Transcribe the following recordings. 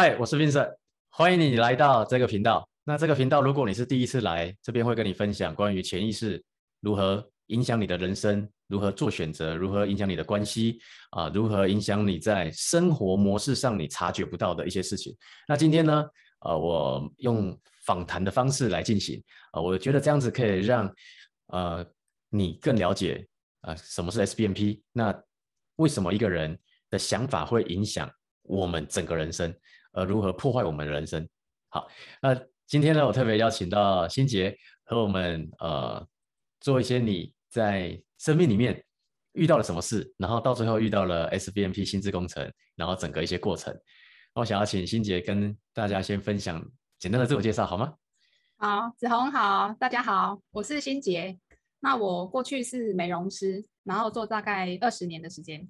嗨，我是 Vincent，欢迎你来到这个频道。那这个频道，如果你是第一次来，这边会跟你分享关于潜意识如何影响你的人生，如何做选择，如何影响你的关系啊，如何影响你在生活模式上你察觉不到的一些事情。那今天呢，呃，我用访谈的方式来进行啊，我觉得这样子可以让呃你更了解啊什么是 SBNP，那为什么一个人的想法会影响我们整个人生？呃，如何破坏我们的人生？好，那今天呢，我特别邀请到心杰和我们呃做一些你在生命里面遇到了什么事，然后到最后遇到了 SBMP 心智工程，然后整个一些过程。我想要请心杰跟大家先分享简单的自我介绍，好吗？好，子红好，大家好，我是心杰。那我过去是美容师，然后做大概二十年的时间。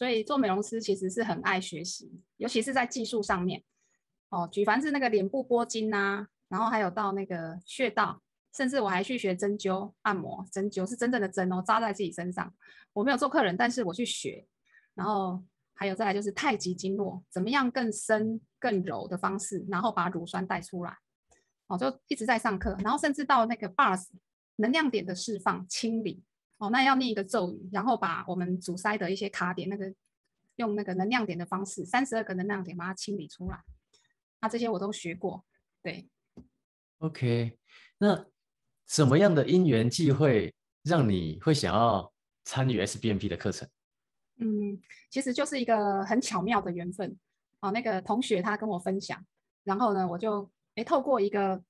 所以做美容师其实是很爱学习，尤其是在技术上面。哦，举凡是那个脸部拨筋呐，然后还有到那个穴道，甚至我还去学针灸、按摩。针灸是真正的针哦，扎在自己身上。我没有做客人，但是我去学。然后还有再来就是太极经络，怎么样更深更柔的方式，然后把乳酸带出来。哦，就一直在上课，然后甚至到那个 bars 能量点的释放、清理。哦，那要念一个咒语，然后把我们阻塞的一些卡点，那个用那个能量点的方式，三十二个能量点把它清理出来。那这些我都学过，对。OK，那什么样的因缘际会让你会想要参与 SBMP 的课程？嗯，其实就是一个很巧妙的缘分。哦，那个同学他跟我分享，然后呢，我就诶透过一个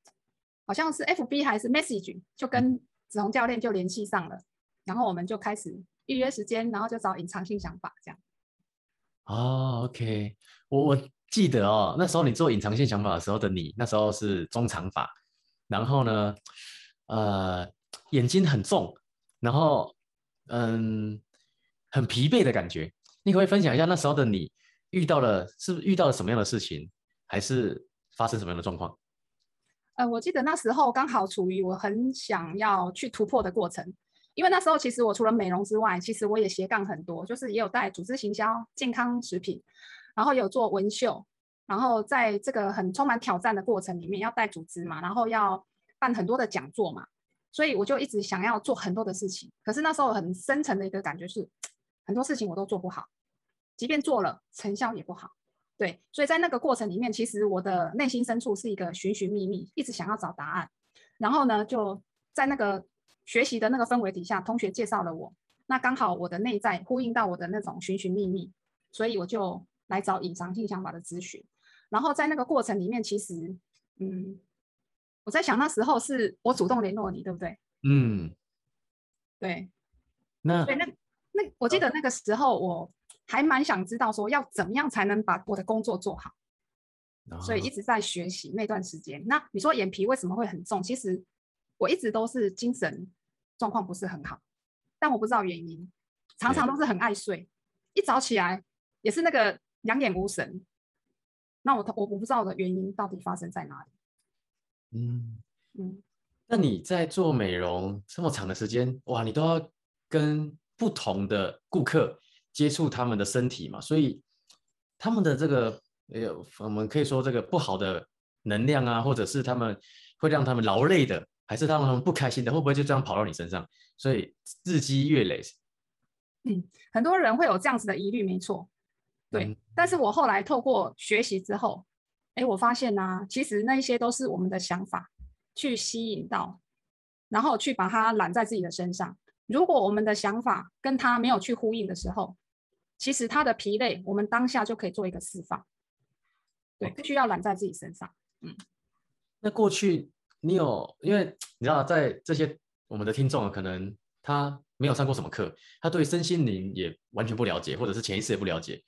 好像是 FB 还是 Message，就跟子红教练就联系上了。然后我们就开始预约时间，然后就找隐藏性想法这样。哦，OK，我我记得哦，那时候你做隐藏性想法的时候的你，那时候是中长发，然后呢，呃，眼睛很重，然后嗯，很疲惫的感觉。你可以分享一下那时候的你遇到了是遇到了什么样的事情，还是发生什么样的状况？呃，我记得那时候刚好处于我很想要去突破的过程。因为那时候其实我除了美容之外，其实我也斜杠很多，就是也有带组织行销、健康食品，然后有做纹绣，然后在这个很充满挑战的过程里面，要带组织嘛，然后要办很多的讲座嘛，所以我就一直想要做很多的事情。可是那时候很深层的一个感觉是，很多事情我都做不好，即便做了，成效也不好。对，所以在那个过程里面，其实我的内心深处是一个寻寻觅觅，一直想要找答案。然后呢，就在那个。学习的那个氛围底下，同学介绍了我，那刚好我的内在呼应到我的那种寻寻觅觅，所以我就来找隐藏性想法的咨询。然后在那个过程里面，其实，嗯，我在想那时候是我主动联络你，对不对？嗯，对。那对，那那我记得那个时候我还蛮想知道说要怎么样才能把我的工作做好，所以一直在学习那段时间。那你说眼皮为什么会很重？其实我一直都是精神。状况不是很好，但我不知道原因，常常都是很爱睡，一早起来也是那个两眼无神。那我我我不知道的原因到底发生在哪里。嗯嗯，那你在做美容这么长的时间，哇，你都要跟不同的顾客接触他们的身体嘛，所以他们的这个呃，我们可以说这个不好的能量啊，或者是他们会让他们劳累的。还是他们不开心的，会不会就这样跑到你身上？所以日积月累，嗯，很多人会有这样子的疑虑，没错，对。但是我后来透过学习之后，哎，我发现呢，其实那些都是我们的想法去吸引到，然后去把它揽在自己的身上。如果我们的想法跟他没有去呼应的时候，其实他的疲累，我们当下就可以做一个释放。对，不需要揽在自己身上。嗯，那过去。你有，因为你知道，在这些我们的听众，可能他没有上过什么课，他对身心灵也完全不了解，或者是潜意识也不了解。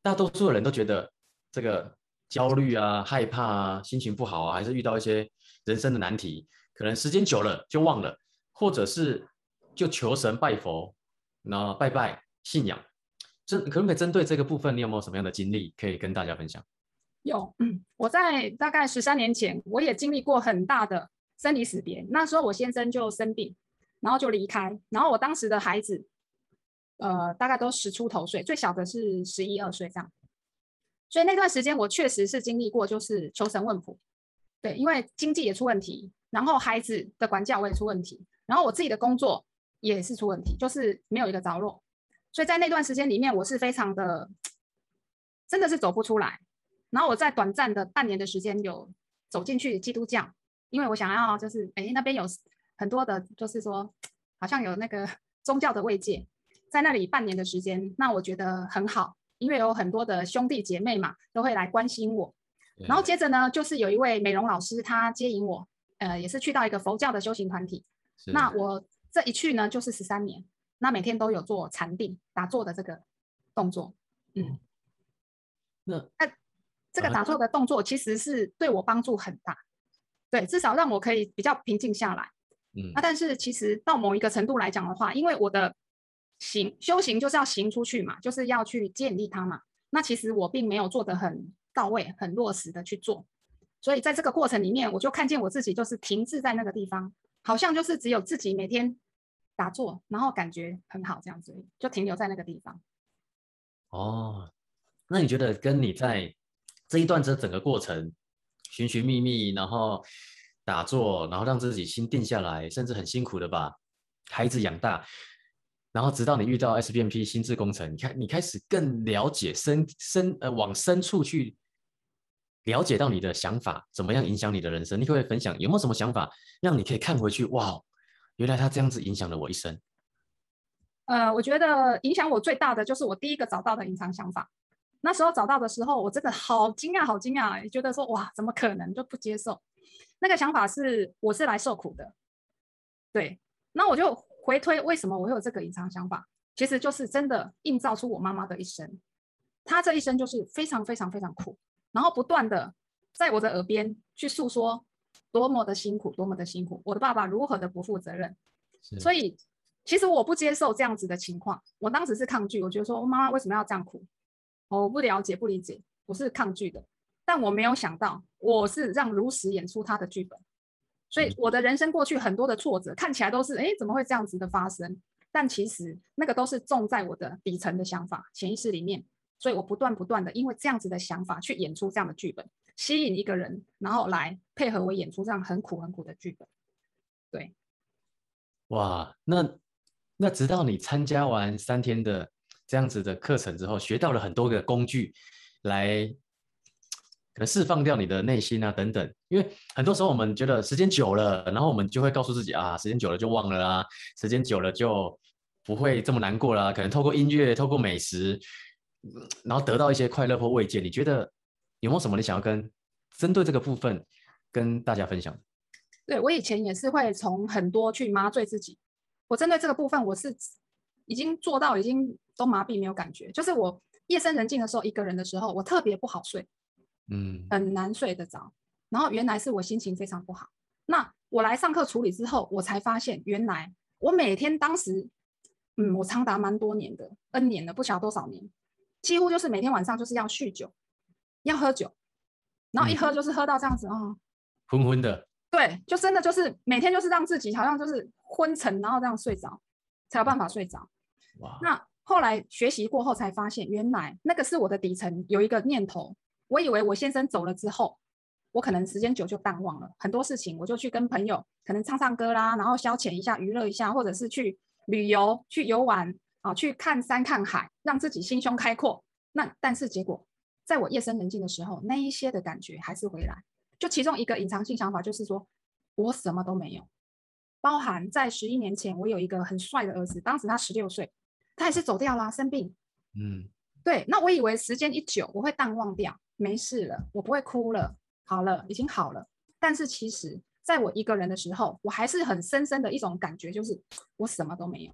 大多数的人都觉得这个焦虑啊、害怕啊、心情不好啊，还是遇到一些人生的难题，可能时间久了就忘了，或者是就求神拜佛，那拜拜信仰。这可不可以针对这个部分，你有没有什么样的经历可以跟大家分享？有，嗯，我在大概十三年前，我也经历过很大的生离死别。那时候我先生就生病，然后就离开，然后我当时的孩子，呃，大概都十出头岁，最小的是十一二岁这样。所以那段时间我确实是经历过，就是求神问卜，对，因为经济也出问题，然后孩子的管教我也出问题，然后我自己的工作也是出问题，就是没有一个着落。所以在那段时间里面，我是非常的，真的是走不出来。然后我在短暂的半年的时间有走进去基督教，因为我想要就是哎那边有很多的，就是说好像有那个 宗教的慰藉，在那里半年的时间，那我觉得很好。因为有很多的兄弟姐妹嘛，都会来关心我。然后接着呢，就是有一位美容老师，他接引我，呃，也是去到一个佛教的修行团体。那我这一去呢，就是十三年。那每天都有做禅定打坐的这个动作。嗯，那那这个打坐的动作其实是对我帮助很大，对，至少让我可以比较平静下来。嗯，那但是其实到某一个程度来讲的话，因为我的。行修行就是要行出去嘛，就是要去建立它嘛。那其实我并没有做得很到位、很落实的去做，所以在这个过程里面，我就看见我自己就是停滞在那个地方，好像就是只有自己每天打坐，然后感觉很好这样子，就停留在那个地方。哦，那你觉得跟你在这一段这整个过程寻寻觅觅，然后打坐，然后让自己心定下来，甚至很辛苦的把孩子养大。然后直到你遇到 SBMP 心智工程，你看你开始更了解深深呃往深处去了解到你的想法怎么样影响你的人生，你可不可以分享有没有什么想法让你可以看回去？哇，原来他这样子影响了我一生。呃，我觉得影响我最大的就是我第一个找到的隐藏想法。那时候找到的时候，我真的好惊讶，好惊讶，觉得说哇，怎么可能就不接受？那个想法是我是来受苦的，对，那我就。回推为什么我会有这个隐藏想法，其实就是真的映照出我妈妈的一生。她这一生就是非常非常非常苦，然后不断的在我的耳边去诉说多么的辛苦，多么的辛苦，我的爸爸如何的不负责任。所以其实我不接受这样子的情况，我当时是抗拒，我觉得说我妈妈为什么要这样苦？我不了解不理解，我是抗拒的。但我没有想到，我是让如实演出他的剧本。所以我的人生过去很多的挫折，看起来都是哎，怎么会这样子的发生？但其实那个都是种在我的底层的想法、潜意识里面。所以我不断不断的因为这样子的想法去演出这样的剧本，吸引一个人，然后来配合我演出这样很苦很苦的剧本。对，哇，那那直到你参加完三天的这样子的课程之后，学到了很多个工具来。可能释放掉你的内心啊，等等，因为很多时候我们觉得时间久了，然后我们就会告诉自己啊，时间久了就忘了啦，时间久了就不会这么难过啦。可能透过音乐，透过美食，然后得到一些快乐或慰藉。你觉得有没有什么你想要跟针对这个部分跟大家分享？对我以前也是会从很多去麻醉自己，我针对这个部分我是已经做到已经都麻痹没有感觉，就是我夜深人静的时候，一个人的时候，我特别不好睡。嗯，很难睡得着。然后原来是我心情非常不好。那我来上课处理之后，我才发现原来我每天当时，嗯，我长达蛮多年的 N 年了，不晓得多少年，几乎就是每天晚上就是要酗酒，要喝酒，然后一喝就是喝到这样子啊，昏昏的。对，就真的就是每天就是让自己好像就是昏沉，然后这样睡着，才有办法睡着。哇！那后来学习过后才发现，原来那个是我的底层有一个念头。我以为我先生走了之后，我可能时间久就淡忘了很多事情，我就去跟朋友可能唱唱歌啦，然后消遣一下、娱乐一下，或者是去旅游、去游玩啊，去看山看海，让自己心胸开阔。那但是结果，在我夜深人静的时候，那一些的感觉还是回来。就其中一个隐藏性想法就是说，我什么都没有。包含在十一年前，我有一个很帅的儿子，当时他十六岁，他也是走掉啦，生病。嗯，对。那我以为时间一久，我会淡忘掉。没事了，我不会哭了，好了，已经好了。但是其实，在我一个人的时候，我还是很深深的一种感觉，就是我什么都没有。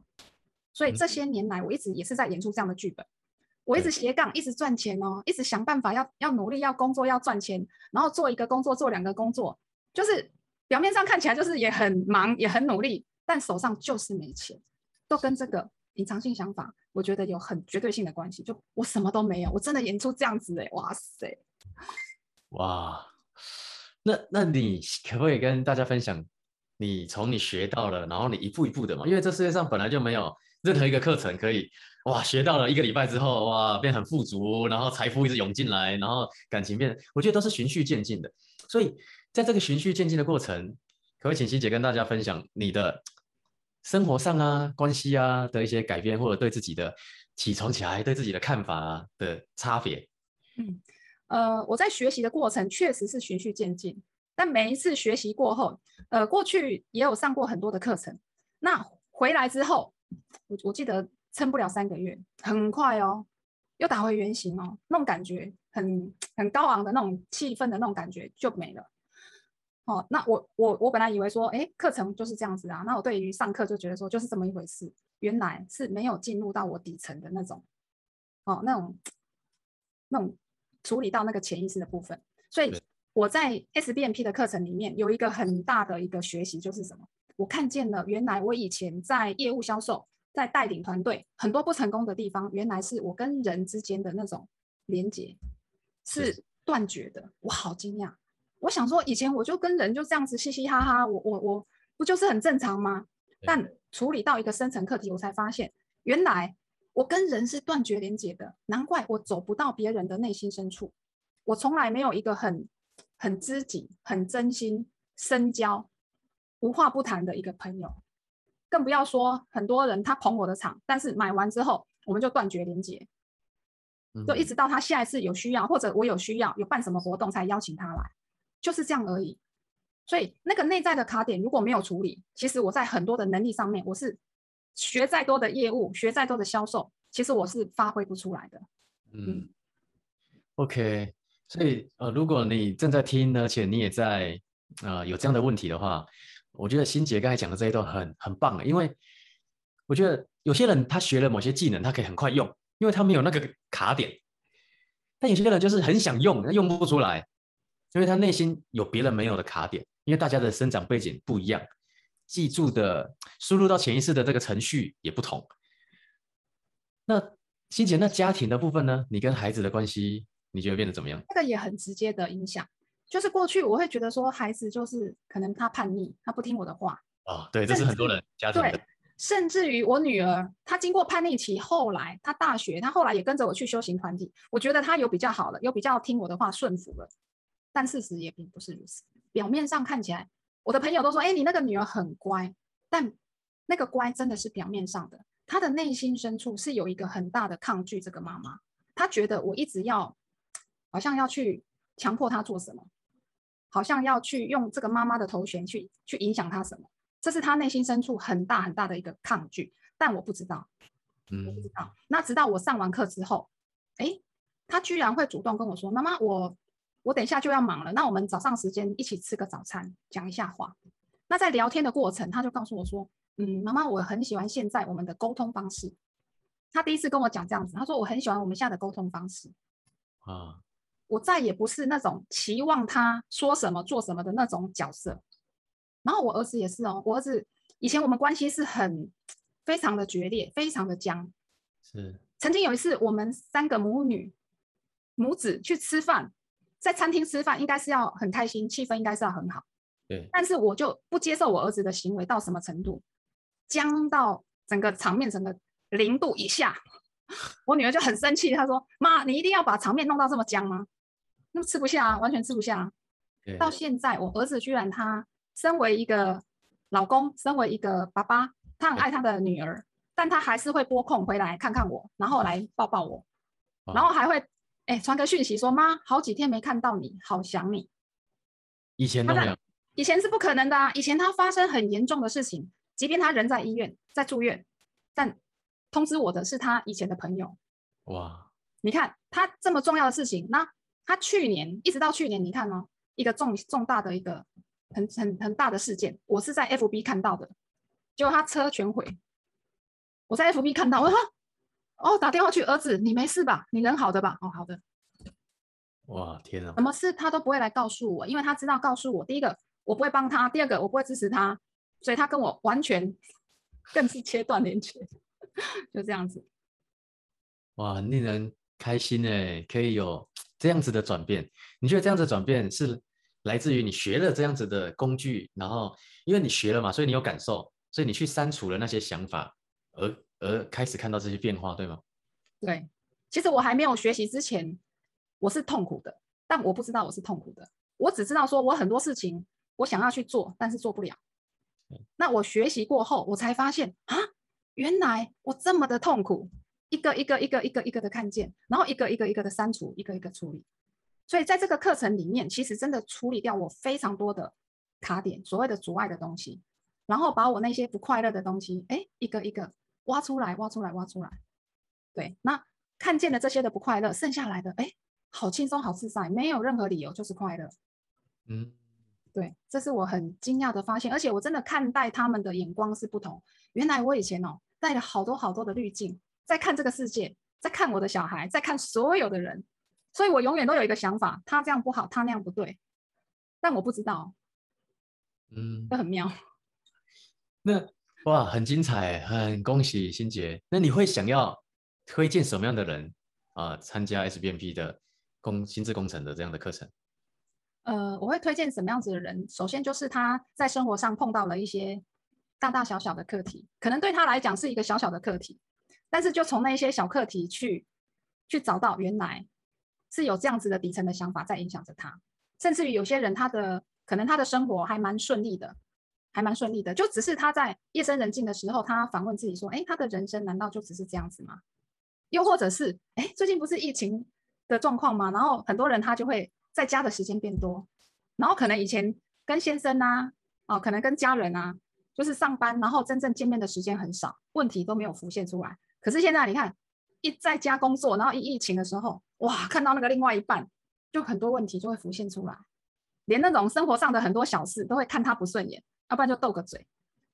所以这些年来，我一直也是在演出这样的剧本。我一直斜杠，一直赚钱哦，一直想办法要要努力，要工作，要赚钱，然后做一个工作，做两个工作，就是表面上看起来就是也很忙，也很努力，但手上就是没钱，都跟这个。隐藏性想法，我觉得有很绝对性的关系。就我什么都没有，我真的演出这样子哎，哇塞，哇，那那你可不可以跟大家分享，你从你学到了，然后你一步一步的嘛？因为这世界上本来就没有任何一个课程可以哇，学到了一个礼拜之后，哇，变很富足，然后财富一直涌进来，然后感情变，我觉得都是循序渐进的。所以在这个循序渐进的过程，可不可以请欣姐跟大家分享你的生活上啊、关系啊的一些改变，或者对自己的起床起来对自己的看法啊的差别？嗯，呃，我在学习的过程确实是循序渐进，但每一次学习过后，呃，过去也有上过很多的课程，那回来之后，我我记得。撑不了三个月，很快哦，又打回原形哦，那种感觉很很高昂的那种气氛的那种感觉就没了。哦，那我我我本来以为说，哎，课程就是这样子啊，那我对于上课就觉得说就是这么一回事，原来是没有进入到我底层的那种，哦，那种那种处理到那个潜意识的部分。所以我在 S B N P 的课程里面有一个很大的一个学习就是什么？我看见了原来我以前在业务销售。在带领团队很多不成功的地方，原来是我跟人之间的那种连接是断绝的。我好惊讶，我想说以前我就跟人就这样子嘻嘻哈哈，我我我不就是很正常吗？但处理到一个深层课题，我才发现原来我跟人是断绝连接的，难怪我走不到别人的内心深处。我从来没有一个很很知己、很真心深交、无话不谈的一个朋友。更不要说很多人他捧我的场，但是买完之后我们就断绝连接，就一直到他下一次有需要或者我有需要有办什么活动才邀请他来，就是这样而已。所以那个内在的卡点如果没有处理，其实我在很多的能力上面，我是学再多的业务，学再多的销售，其实我是发挥不出来的。嗯，OK，所以呃，如果你正在听，而且你也在呃有这样的问题的话。我觉得欣姐刚才讲的这一段很很棒，因为我觉得有些人他学了某些技能，他可以很快用，因为他没有那个卡点；但有些人就是很想用，他用不出来，因为他内心有别人没有的卡点。因为大家的生长背景不一样，记住的输入到潜意识的这个程序也不同。那欣姐，那家庭的部分呢？你跟孩子的关系，你觉得变得怎么样？这个也很直接的影响。就是过去我会觉得说孩子就是可能他叛逆，他不听我的话哦，对，这是很多人家庭的。甚至于我女儿，她经过叛逆期，后来她大学，她后来也跟着我去修行团体，我觉得她有比较好了，有比较听我的话顺服了。但事实也并不是如此，表面上看起来，我的朋友都说，哎，你那个女儿很乖，但那个乖真的是表面上的，她的内心深处是有一个很大的抗拒这个妈妈，她觉得我一直要，好像要去强迫她做什么。好像要去用这个妈妈的头衔去去影响她什么，这是她内心深处很大很大的一个抗拒，但我不知道，嗯，我不知道。那直到我上完课之后，哎，她居然会主动跟我说：“妈妈，我我等一下就要忙了，那我们早上时间一起吃个早餐，讲一下话。”那在聊天的过程，他就告诉我说：“嗯，妈妈，我很喜欢现在我们的沟通方式。”他第一次跟我讲这样子，他说：“我很喜欢我们现在的沟通方式。”啊。我再也不是那种期望他说什么做什么的那种角色，然后我儿子也是哦，我儿子以前我们关系是很非常的决裂，非常的僵。是，曾经有一次我们三个母女母子去吃饭，在餐厅吃饭应该是要很开心，气氛应该是要很好。对。但是我就不接受我儿子的行为到什么程度，僵到整个场面整个零度以下，我女儿就很生气，她说：“妈，你一定要把场面弄到这么僵吗？”那吃不下，完全吃不下。到现在，我儿子居然他身为一个老公，身为一个爸爸，他很爱他的女儿，但他还是会拨空回来看看我，然后来抱抱我，然后还会哎传个讯息说妈，好几天没看到你，好想你。以前都没有，以前是不可能的啊。以前他发生很严重的事情，即便他人在医院在住院，但通知我的是他以前的朋友。哇，你看他这么重要的事情，那。他去年一直到去年，你看哦，一个重重大的一个很很很大的事件，我是在 FB 看到的，结果他车全毁。我在 FB 看到，我说：“哦，打电话去，儿子，你没事吧？你人好的吧？哦，好的。”哇，天啊！什么事他都不会来告诉我，因为他知道告诉我，第一个我不会帮他，第二个我不会支持他，所以他跟我完全更是切断连接，就这样子。哇，很令人开心哎，可以有。这样子的转变，你觉得这样子转变是来自于你学了这样子的工具，然后因为你学了嘛，所以你有感受，所以你去删除了那些想法，而而开始看到这些变化，对吗？对，其实我还没有学习之前，我是痛苦的，但我不知道我是痛苦的，我只知道说我很多事情我想要去做，但是做不了。那我学习过后，我才发现啊，原来我这么的痛苦，一个一个一个一个一个的看见，然后一个一个一个的删除，一个一个处理。所以在这个课程里面，其实真的处理掉我非常多的卡点，所谓的阻碍的东西。然后把我那些不快乐的东西，哎，一个一个挖出来，挖出来，挖出来。对，那看见了这些的不快乐，剩下来的，哎，好轻松，好自在，没有任何理由，就是快乐。嗯，对，这是我很惊讶的发现，而且我真的看待他们的眼光是不同。原来我以前哦，带了好多好多的滤镜，在看这个世界，在看我的小孩，在看所有的人，所以我永远都有一个想法，他这样不好，他那样不对，但我不知道。嗯，这很妙。那哇，很精彩，很恭喜心杰。那你会想要推荐什么样的人啊参加 SBNP 的工心智工程的这样的课程？呃，我会推荐什么样子的人？首先就是他在生活上碰到了一些大大小小的课题，可能对他来讲是一个小小的课题，但是就从那些小课题去去找到原来是有这样子的底层的想法在影响着他，甚至于有些人他的可能他的生活还蛮顺利的。还蛮顺利的，就只是他在夜深人静的时候，他反问自己说：“哎，他的人生难道就只是这样子吗？又或者是，哎，最近不是疫情的状况吗？然后很多人他就会在家的时间变多，然后可能以前跟先生啊，哦，可能跟家人啊，就是上班，然后真正见面的时间很少，问题都没有浮现出来。可是现在你看，一在家工作，然后一疫情的时候，哇，看到那个另外一半，就很多问题就会浮现出来，连那种生活上的很多小事都会看他不顺眼。”要不然就斗个嘴，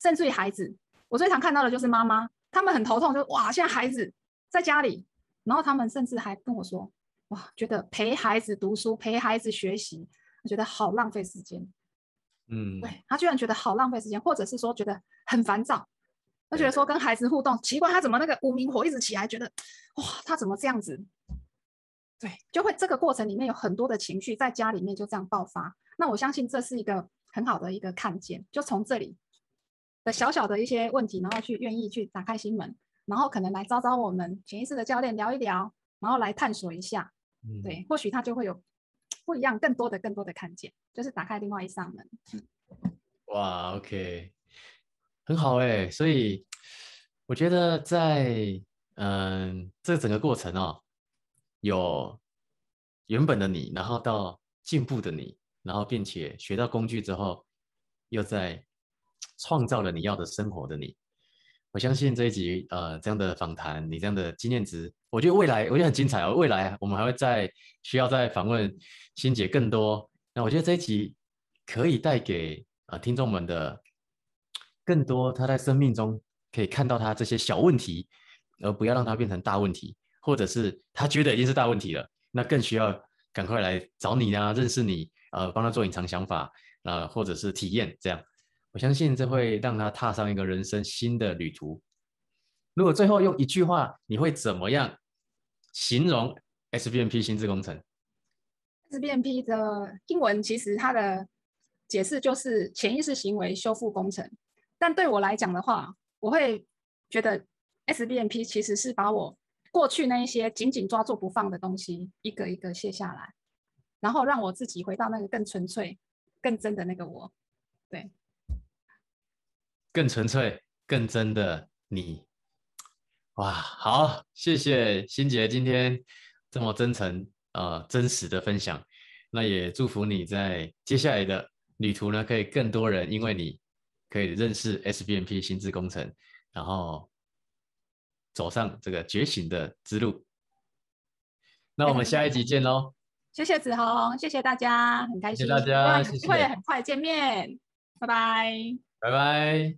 甚至于孩子，我最常看到的就是妈妈，他们很头痛，就哇，现在孩子在家里，然后他们甚至还跟我说，哇，觉得陪孩子读书、陪孩子学习，觉得好浪费时间。嗯，对他居然觉得好浪费时间，或者是说觉得很烦躁，他觉得说跟孩子互动奇怪，他怎么那个无名火一直起来，觉得哇，他怎么这样子？对，就会这个过程里面有很多的情绪在家里面就这样爆发。那我相信这是一个。很好的一个看见，就从这里的小小的一些问题，然后去愿意去打开心门，然后可能来招招我们潜意识的教练聊一聊，然后来探索一下，对，或许他就会有不一样、更多的、更多的看见，就是打开另外一扇门。哇，OK，很好哎，所以我觉得在嗯这整个过程哦，有原本的你，然后到进步的你。然后，并且学到工具之后，又在创造了你要的生活的你。我相信这一集呃这样的访谈，你这样的经验值，我觉得未来我觉得很精彩哦。未来我们还会再需要再访问欣姐更多。那我觉得这一集可以带给啊听众们的更多，他在生命中可以看到他这些小问题，而不要让它变成大问题，或者是他觉得已经是大问题了，那更需要赶快来找你啊，认识你。呃，帮他做隐藏想法，呃，或者是体验，这样，我相信这会让他踏上一个人生新的旅途。如果最后用一句话，你会怎么样形容 SBNP 心智工程？SBNP 的英文其实它的解释就是潜意识行为修复工程，但对我来讲的话，我会觉得 SBNP 其实是把我过去那一些紧紧抓住不放的东西，一个一个卸下来。然后让我自己回到那个更纯粹、更真的那个我，对，更纯粹、更真的你。哇，好，谢谢欣杰今天这么真诚、呃真实的分享。那也祝福你在接下来的旅途呢，可以更多人因为你可以认识 SBNP 心智工程，然后走上这个觉醒的之路。那我们下一集见喽。谢谢子红，谢谢大家，很开心，谢谢大家，会很快见面，拜拜，拜拜。